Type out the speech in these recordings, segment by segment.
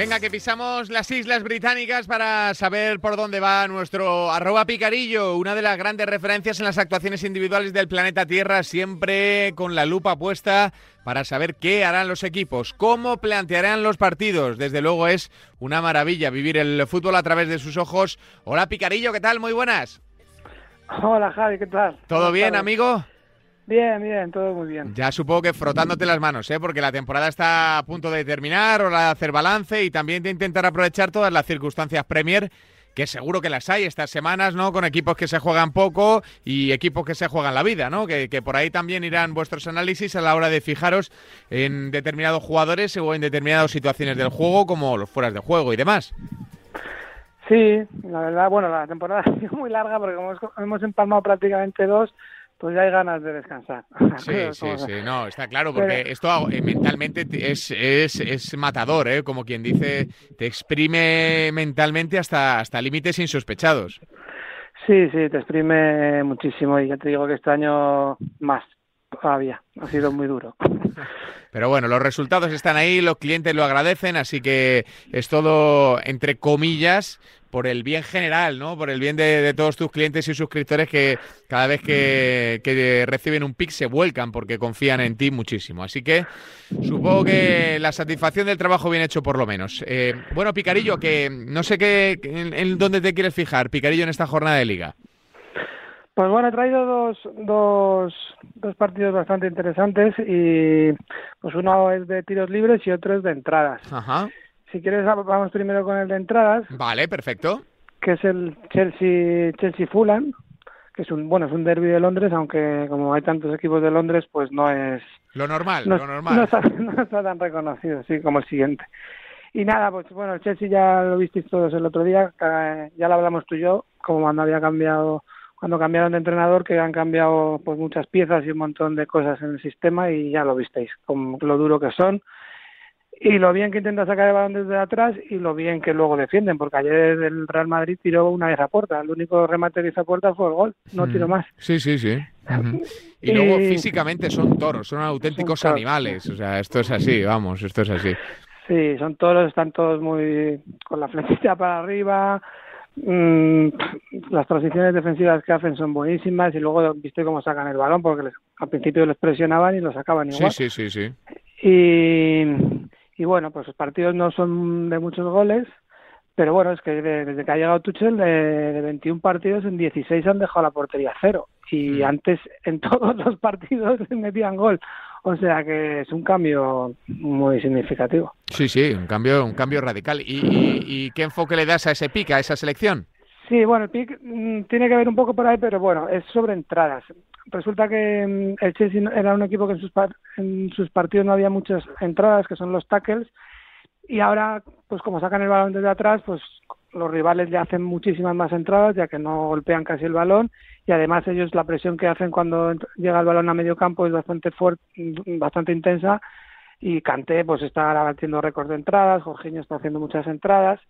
Venga, que pisamos las Islas Británicas para saber por dónde va nuestro arroba picarillo, una de las grandes referencias en las actuaciones individuales del planeta Tierra, siempre con la lupa puesta para saber qué harán los equipos, cómo plantearán los partidos. Desde luego es una maravilla vivir el fútbol a través de sus ojos. Hola Picarillo, ¿qué tal? Muy buenas. Hola Javi, ¿qué tal? ¿Todo bien, amigo? Bien, bien, todo muy bien. Ya supongo que frotándote las manos, ¿eh? porque la temporada está a punto de terminar, hora de hacer balance y también de intentar aprovechar todas las circunstancias Premier, que seguro que las hay estas semanas, ¿no? Con equipos que se juegan poco y equipos que se juegan la vida, ¿no? Que, que por ahí también irán vuestros análisis a la hora de fijaros en determinados jugadores o en determinadas situaciones del juego, como los fueras de juego y demás. Sí, la verdad, bueno, la temporada ha sido muy larga porque hemos, hemos empalmado prácticamente dos, pues ya hay ganas de descansar. Sí, sí, sí, no, está claro, porque esto eh, mentalmente es, es, es matador, ¿eh? como quien dice, te exprime mentalmente hasta, hasta límites insospechados. Sí, sí, te exprime muchísimo y ya te digo que este año más todavía, ha sido muy duro. Pero bueno, los resultados están ahí, los clientes lo agradecen, así que es todo, entre comillas, por el bien general, ¿no? Por el bien de, todos tus clientes y suscriptores que cada vez que, reciben un pic se vuelcan porque confían en ti muchísimo. Así que supongo que la satisfacción del trabajo bien hecho por lo menos. Eh, bueno, Picarillo, que no sé qué, en, dónde te quieres fijar, Picarillo, en esta jornada de liga. Pues bueno, he traído dos, dos, dos partidos bastante interesantes y pues uno es de tiros libres y otro es de entradas. Ajá. Si quieres, vamos primero con el de entradas. Vale, perfecto. Que es el Chelsea Chelsea Fulham, que es un bueno es un derby de Londres, aunque como hay tantos equipos de Londres, pues no es lo normal, lo normal. No está, no está, tan reconocido, sí, como el siguiente. Y nada, pues bueno, el Chelsea ya lo visteis todos el otro día, ya lo hablamos tú y yo, como cuando había cambiado cuando cambiaron de entrenador que han cambiado pues muchas piezas y un montón de cosas en el sistema y ya lo visteis, con lo duro que son y lo bien que intenta sacar el balón desde atrás y lo bien que luego defienden, porque ayer el Real Madrid tiró una vez a puerta, el único remate que hizo a puerta fue el gol, no tiró más. Sí, sí, sí. Y luego físicamente son toros, son auténticos animales, o sea, esto es así, vamos, esto es así. Sí, son toros, están todos muy con la flechita para arriba, mm, las transiciones defensivas que hacen son buenísimas y luego viste cómo sacan el balón, porque al principio les presionaban y lo sacaban igual. Sí, sí, sí, sí. Y y bueno, pues los partidos no son de muchos goles, pero bueno, es que desde que ha llegado Tuchel, de, 21 partidos, en 16 han dejado la portería cero. Y antes en todos los partidos metían gol. O sea que es un cambio muy significativo. Sí, sí, un cambio, un cambio radical. ¿Y, y, qué enfoque le das a ese pick, a esa selección? Sí, bueno, el pick mm, tiene que ver un poco por ahí, pero bueno, es sobre entradas resulta que mm, el Chelsea era un equipo que en sus, en sus partidos no había muchas entradas, que son los tackles, y ahora, pues como sacan el balón desde atrás, pues los rivales le hacen muchísimas más entradas, ya que no golpean casi el balón, y además ellos la presión que hacen cuando llega el balón a medio campo es bastante fuerte, bastante intensa, y Kanté pues está batiendo récords de entradas, Jorginho está haciendo muchas entradas,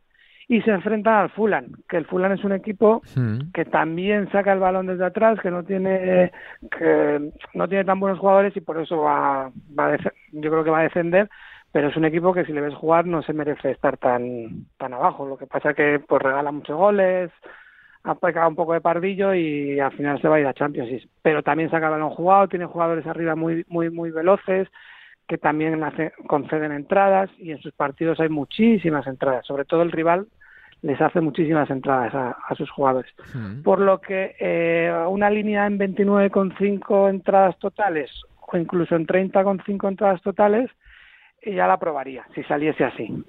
y se enfrentan al Fulham, que el Fulham es un equipo hmm. que también saca el balón desde atrás, que no tiene que no tiene tan buenos jugadores y por eso va, va yo creo que va a defender, pero es un equipo que si le ves jugar no se merece estar tan tan abajo. Lo que pasa que pues regala muchos goles, ha pecado un poco de pardillo y al final se va a ir a Champions. Pero también saca el balón jugado, tiene jugadores arriba muy muy muy veloces que también conceden entradas y en sus partidos hay muchísimas entradas, sobre todo el rival les hace muchísimas entradas a, sus jugadores. Por lo que eh, una línea en 29,5 entradas totales o incluso en 30,5 entradas totales, ya la probaría, si saliese así.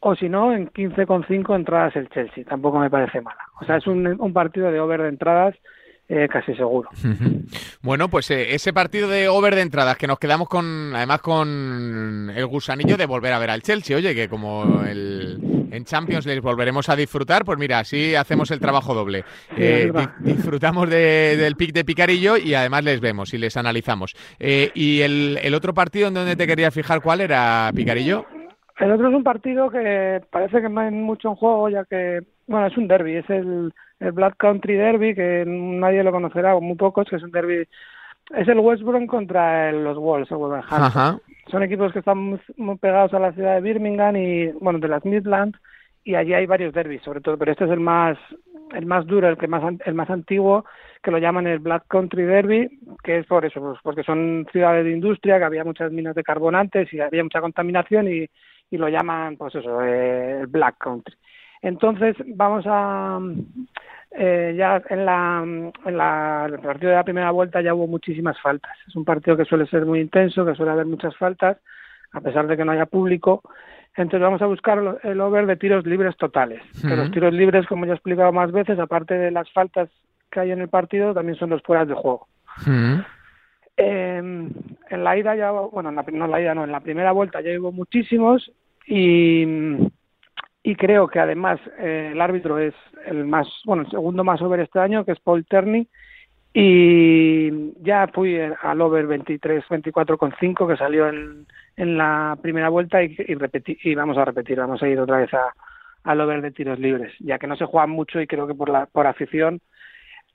O si no, en 15,5 entradas el Chelsea, tampoco me parece mala. O sea, es un, un partido de over de entradas eh, casi seguro. Bueno, pues eh, ese partido de over de entradas que nos quedamos con, además con el gusanillo de volver a ver al Chelsea, oye, que como el, en Champions les volveremos a disfrutar, pues mira, así hacemos el trabajo doble. Eh, disfrutamos del pick de Picarillo y además les vemos y les analizamos. ¿Y el, el otro partido en donde te querías fijar cuál era, Picarillo? El otro es un partido que parece que no hay mucho en juego, ya que, bueno, es un derby, es el el Black Country Derby, que nadie lo conocerá, o muy pocos, que es un derby es el West Brom contra los Wolves, el Wolverhampton. Son equipos que están muy, pegados a la ciudad de Birmingham y, bueno, de las Midlands, y allí hay varios derbis, sobre todo, pero este es el más el más duro, el que más el más antiguo, que lo llaman el Black Country Derby, que es por eso, pues, porque son ciudades de industria, que había muchas minas de carbonantes y había mucha contaminación y, y lo llaman, pues eso, eh, el Black Country. Entonces vamos a eh, ya en la, en la el partido de la primera vuelta ya hubo muchísimas faltas. Es un partido que suele ser muy intenso, que suele haber muchas faltas, a pesar de que no haya público. Entonces vamos a buscar el over de tiros libres totales. los tiros libres, como ya he explicado más veces, aparte de las faltas que hay en el partido, también son los fueras de juego. en la ida ya, bueno, en la, no en la ida, no, en la primera vuelta ya hubo muchísimos y y creo que además eh, el árbitro es el más, bueno, el segundo más over este año, que es Paul Terney, y ya fui al over 23, 24 con 5 que salió en, en la primera vuelta y, y, repetí, y vamos a repetir, vamos a ir otra vez a, al over de tiros libres, ya que no se juegan mucho y creo que por, la, por afición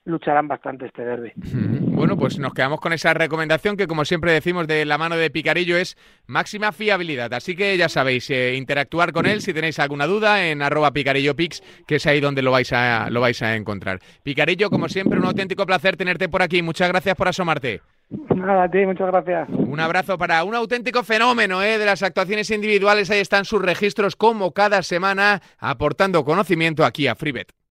lucharán bastante este derby. Bueno, pues nos quedamos con esa recomendación que, como siempre decimos de la mano de Picarillo, es máxima fiabilidad. Así que ya sabéis, eh, interactuar con él si tenéis alguna duda en arroba picarillopix, que es ahí donde lo vais, a, lo vais a encontrar. Picarillo, como siempre, un auténtico placer tenerte por aquí. Muchas gracias por asomarte. Nada, a ti, muchas gracias. Un abrazo para un auténtico fenómeno ¿eh? de las actuaciones individuales. Ahí están sus registros como cada semana, aportando conocimiento aquí a Freebet.